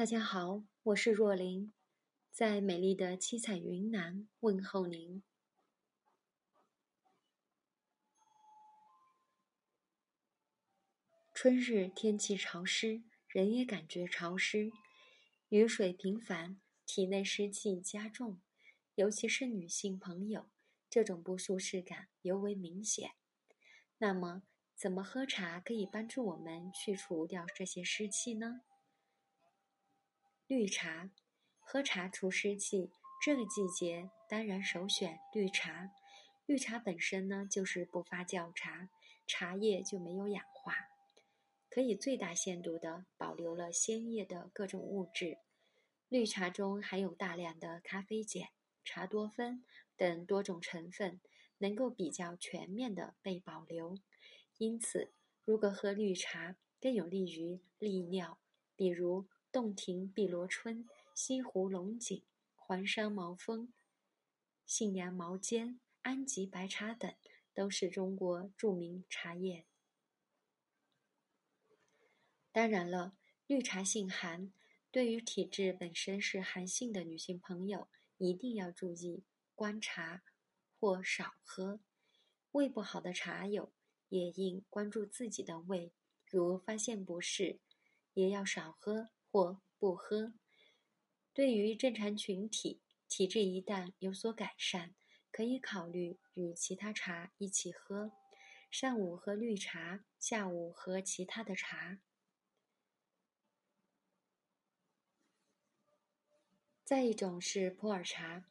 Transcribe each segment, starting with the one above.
大家好，我是若琳，在美丽的七彩云南问候您。春日天气潮湿，人也感觉潮湿，雨水频繁，体内湿气加重，尤其是女性朋友，这种不舒适感尤为明显。那么，怎么喝茶可以帮助我们去除掉这些湿气呢？绿茶，喝茶除湿气。这个季节当然首选绿茶。绿茶本身呢就是不发酵茶，茶叶就没有氧化，可以最大限度的保留了鲜叶的各种物质。绿茶中含有大量的咖啡碱、茶多酚等多种成分，能够比较全面的被保留。因此，如果喝绿茶更有利于利尿，比如。洞庭碧螺春、西湖龙井、黄山毛峰、信阳毛尖、安吉白茶等，都是中国著名茶叶。当然了，绿茶性寒，对于体质本身是寒性的女性朋友，一定要注意观察或少喝。胃不好的茶友也应关注自己的胃，如发现不适，也要少喝。或不喝。对于正常群体，体质一旦有所改善，可以考虑与其他茶一起喝。上午喝绿茶，下午喝其他的茶。再一种是普洱茶，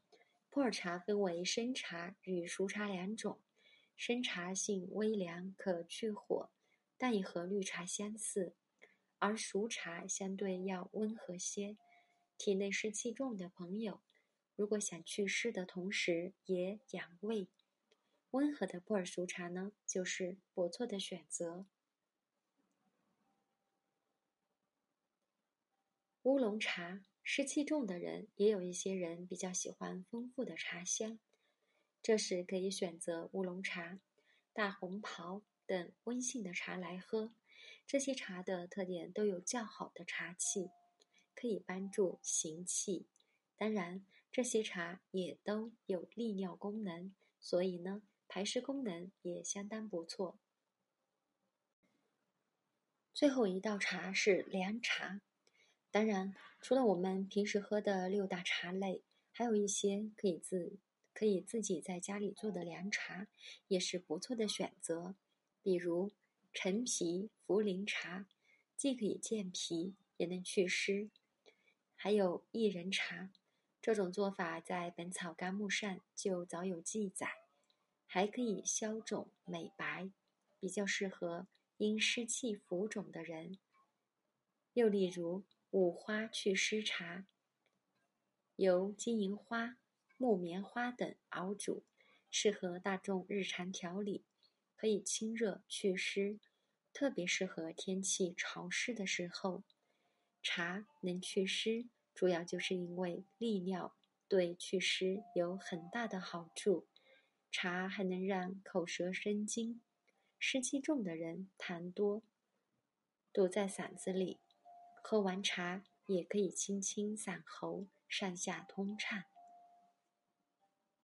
普洱茶分为生茶与熟茶两种。生茶性微凉，可去火，但也和绿茶相似。而熟茶相对要温和些，体内湿气重的朋友，如果想祛湿的同时也养胃，温和的普洱熟茶呢，就是不错的选择。乌龙茶，湿气重的人，也有一些人比较喜欢丰富的茶香，这时可以选择乌龙茶、大红袍等温性的茶来喝。这些茶的特点都有较好的茶气，可以帮助行气。当然，这些茶也都有利尿功能，所以呢，排湿功能也相当不错。最后一道茶是凉茶。当然，除了我们平时喝的六大茶类，还有一些可以自可以自己在家里做的凉茶，也是不错的选择，比如。陈皮茯苓茶既可以健脾，也能祛湿。还有薏仁茶，这种做法在《本草纲目》上就早有记载，还可以消肿美白，比较适合因湿气浮肿的人。又例如五花祛湿茶，由金银花、木棉花等熬煮，适合大众日常调理，可以清热祛湿。特别适合天气潮湿的时候，茶能祛湿，主要就是因为利尿，对祛湿有很大的好处。茶还能让口舌生津，湿气重的人痰多，堵在嗓子里，喝完茶也可以清清嗓喉，上下通畅。